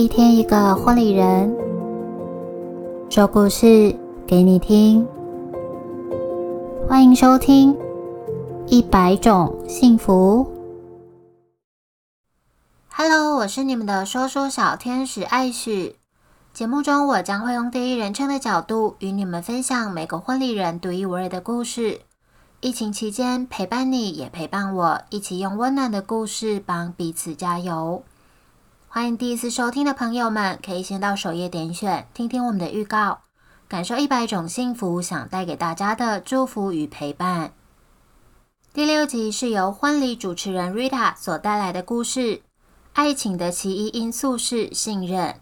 一天一个婚礼人，说故事给你听。欢迎收听《一百种幸福》。Hello，我是你们的说书小天使艾许。节目中，我将会用第一人称的角度与你们分享每个婚礼人独一无二的故事。疫情期间，陪伴你也陪伴我，一起用温暖的故事帮彼此加油。欢迎第一次收听的朋友们，可以先到首页点选听听我们的预告，感受一百种幸福想带给大家的祝福与陪伴。第六集是由婚礼主持人 Rita 所带来的故事，爱情的其一因素是信任。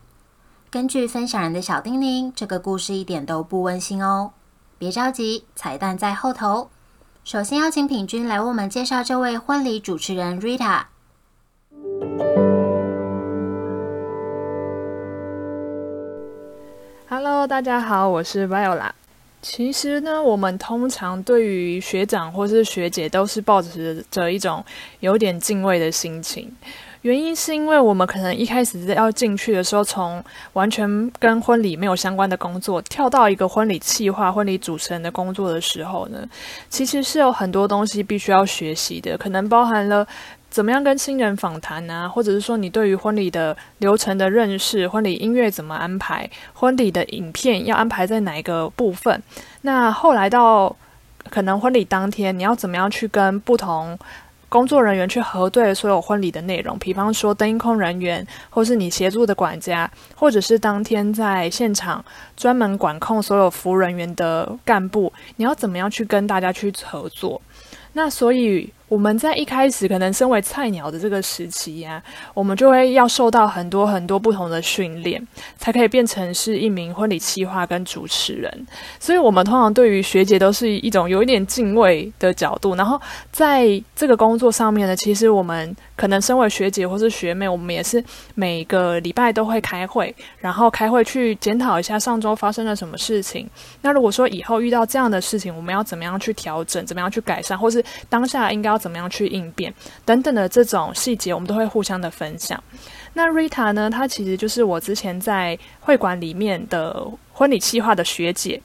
根据分享人的小叮咛，这个故事一点都不温馨哦，别着急，彩蛋在后头。首先邀请品君来为我们介绍这位婚礼主持人 Rita。Hello，大家好，我是 Viola。其实呢，我们通常对于学长或是学姐都是抱持着一种有点敬畏的心情。原因是因为我们可能一开始要进去的时候，从完全跟婚礼没有相关的工作，跳到一个婚礼企划、婚礼主持人的工作的时候呢，其实是有很多东西必须要学习的，可能包含了怎么样跟新人访谈啊，或者是说你对于婚礼的流程的认识，婚礼音乐怎么安排，婚礼的影片要安排在哪一个部分。那后来到可能婚礼当天，你要怎么样去跟不同。工作人员去核对所有婚礼的内容，比方说灯音控人员，或是你协助的管家，或者是当天在现场专门管控所有服务人员的干部，你要怎么样去跟大家去合作？那所以。我们在一开始可能身为菜鸟的这个时期呀，我们就会要受到很多很多不同的训练，才可以变成是一名婚礼企划跟主持人。所以，我们通常对于学姐都是一种有一点敬畏的角度。然后，在这个工作上面呢，其实我们可能身为学姐或是学妹，我们也是每个礼拜都会开会，然后开会去检讨一下上周发生了什么事情。那如果说以后遇到这样的事情，我们要怎么样去调整，怎么样去改善，或是当下应该要。怎么样去应变等等的这种细节，我们都会互相的分享。那 Rita 呢？她其实就是我之前在会馆里面的婚礼计划的学姐。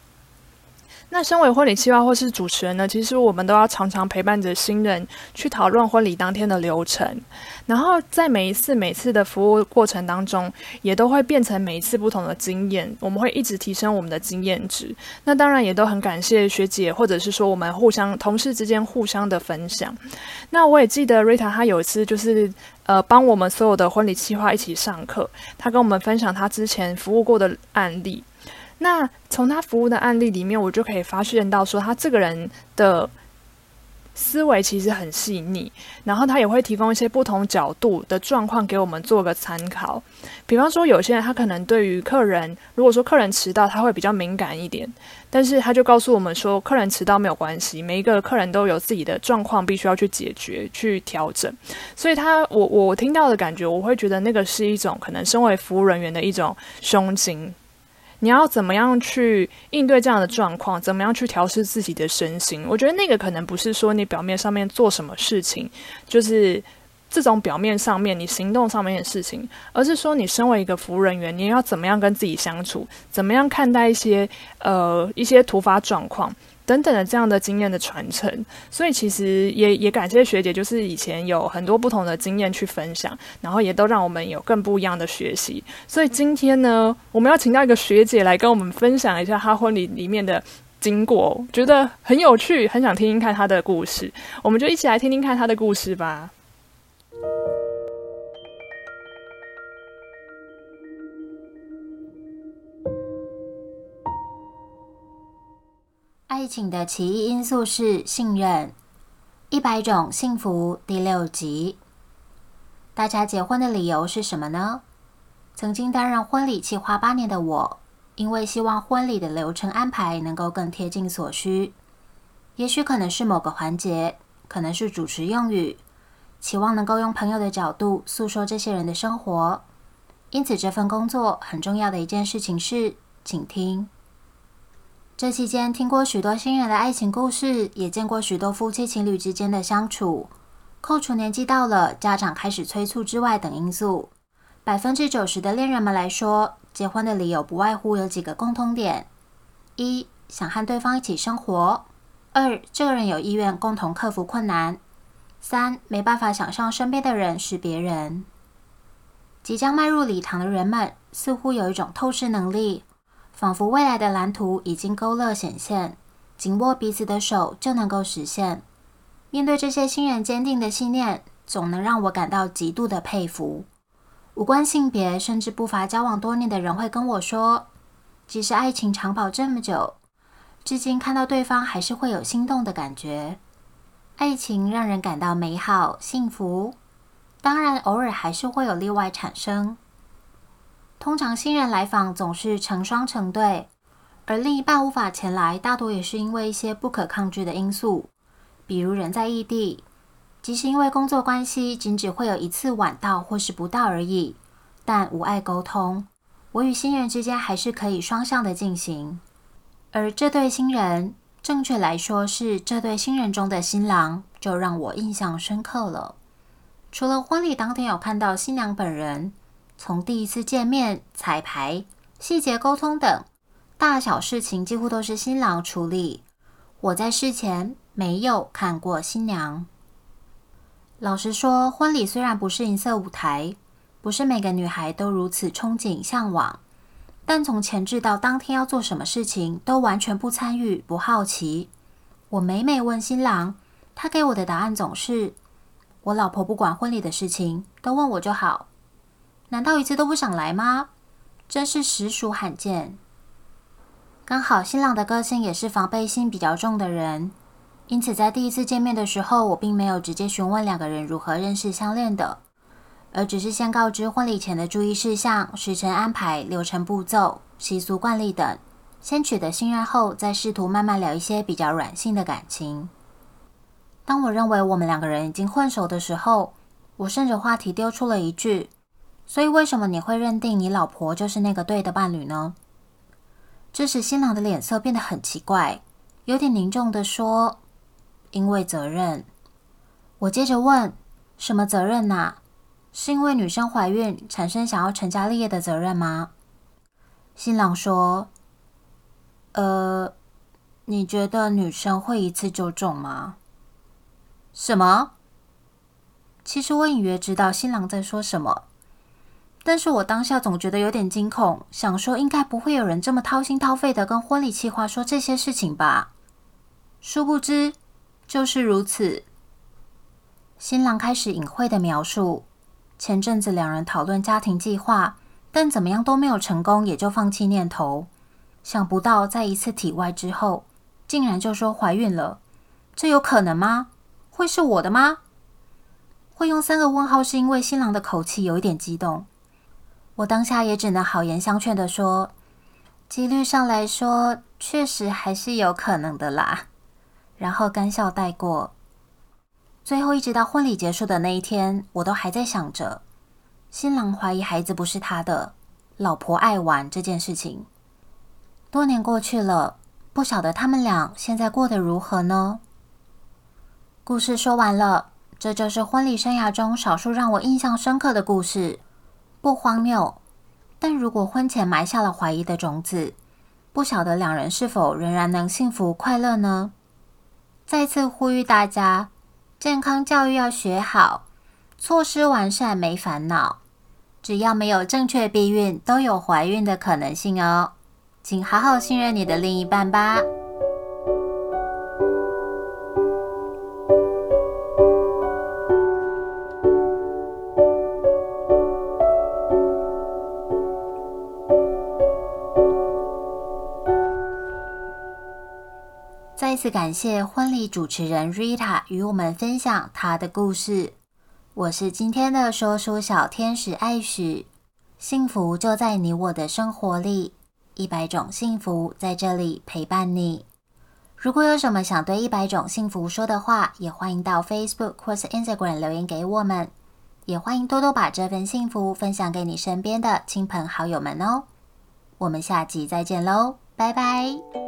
那身为婚礼计划或是主持人呢，其实我们都要常常陪伴着新人去讨论婚礼当天的流程，然后在每一次每次的服务过程当中，也都会变成每一次不同的经验，我们会一直提升我们的经验值。那当然也都很感谢学姐，或者是说我们互相同事之间互相的分享。那我也记得 Rita 她有一次就是呃帮我们所有的婚礼计划一起上课，她跟我们分享她之前服务过的案例。那从他服务的案例里面，我就可以发现到说，他这个人的思维其实很细腻，然后他也会提供一些不同角度的状况给我们做个参考。比方说，有些人他可能对于客人，如果说客人迟到，他会比较敏感一点，但是他就告诉我们说，客人迟到没有关系，每一个客人都有自己的状况，必须要去解决、去调整。所以，他我我听到的感觉，我会觉得那个是一种可能身为服务人员的一种胸襟。你要怎么样去应对这样的状况？怎么样去调试自己的身心？我觉得那个可能不是说你表面上面做什么事情，就是这种表面上面你行动上面的事情，而是说你身为一个服务人员，你要怎么样跟自己相处？怎么样看待一些呃一些突发状况？等等的这样的经验的传承，所以其实也也感谢学姐，就是以前有很多不同的经验去分享，然后也都让我们有更不一样的学习。所以今天呢，我们要请到一个学姐来跟我们分享一下她婚礼里面的经过，觉得很有趣，很想听听看她的故事。我们就一起来听听看她的故事吧。爱情的奇异因素是信任。一百种幸福第六集，大家结婚的理由是什么呢？曾经担任婚礼计划八年的我，因为希望婚礼的流程安排能够更贴近所需，也许可能是某个环节，可能是主持用语，期望能够用朋友的角度诉说这些人的生活。因此，这份工作很重要的一件事情是，请听。这期间听过许多新人的爱情故事，也见过许多夫妻情侣之间的相处。扣除年纪到了、家长开始催促之外等因素，百分之九十的恋人们来说，结婚的理由不外乎有几个共通点：一、想和对方一起生活；二、这个人有意愿共同克服困难；三、没办法想象身边的人是别人。即将迈入礼堂的人们，似乎有一种透视能力，仿佛未来的蓝图已经勾勒显现，紧握彼此的手就能够实现。面对这些新人坚定的信念，总能让我感到极度的佩服。无关性别，甚至不乏交往多年的人会跟我说，即使爱情长跑这么久，至今看到对方还是会有心动的感觉。爱情让人感到美好幸福。当然，偶尔还是会有例外产生。通常新人来访总是成双成对，而另一半无法前来，大多也是因为一些不可抗拒的因素，比如人在异地，即使因为工作关系，仅只会有一次晚到或是不到而已，但无碍沟通，我与新人之间还是可以双向的进行。而这对新人，正确来说是这对新人中的新郎，就让我印象深刻了。除了婚礼当天有看到新娘本人，从第一次见面、彩排、细节沟通等大小事情，几乎都是新郎处理。我在事前没有看过新娘。老实说，婚礼虽然不是银色舞台，不是每个女孩都如此憧憬向往，但从前置到当天要做什么事情，都完全不参与、不好奇。我每每问新郎，他给我的答案总是。我老婆不管婚礼的事情，都问我就好。难道一次都不想来吗？真是实属罕见。刚好新郎的个性也是防备心比较重的人，因此在第一次见面的时候，我并没有直接询问两个人如何认识相恋的，而只是先告知婚礼前的注意事项、时辰安排、流程步骤、习俗惯例等，先取得信任后，再试图慢慢聊一些比较软性的感情。当我认为我们两个人已经混熟的时候，我顺着话题丢出了一句：“所以为什么你会认定你老婆就是那个对的伴侣呢？”这时新郎的脸色变得很奇怪，有点凝重的说：“因为责任。”我接着问：“什么责任呐？是因为女生怀孕产生想要成家立业的责任吗？”新郎说：“呃，你觉得女生会一次就中吗？”什么？其实我隐约知道新郎在说什么，但是我当下总觉得有点惊恐，想说应该不会有人这么掏心掏肺的跟婚礼计划说这些事情吧。殊不知就是如此。新郎开始隐晦的描述，前阵子两人讨论家庭计划，但怎么样都没有成功，也就放弃念头。想不到在一次体外之后，竟然就说怀孕了，这有可能吗？会是我的吗？会用三个问号，是因为新郎的口气有一点激动。我当下也只能好言相劝的说，几率上来说，确实还是有可能的啦。然后干笑带过。最后一直到婚礼结束的那一天，我都还在想着，新郎怀疑孩子不是他的，老婆爱玩这件事情。多年过去了，不晓得他们俩现在过得如何呢？故事说完了，这就是婚礼生涯中少数让我印象深刻的故事。不荒谬，但如果婚前埋下了怀疑的种子，不晓得两人是否仍然能幸福快乐呢？再次呼吁大家，健康教育要学好，措施完善没烦恼。只要没有正确避孕，都有怀孕的可能性哦。请好好信任你的另一半吧。次感谢婚礼主持人 Rita 与我们分享她的故事。我是今天的说书小天使艾许，幸福就在你我的生活里，一百种幸福在这里陪伴你。如果有什么想对一百种幸福说的话，也欢迎到 Facebook 或是 Instagram 留言给我们。也欢迎多多把这份幸福分享给你身边的亲朋好友们哦。我们下集再见喽，拜拜。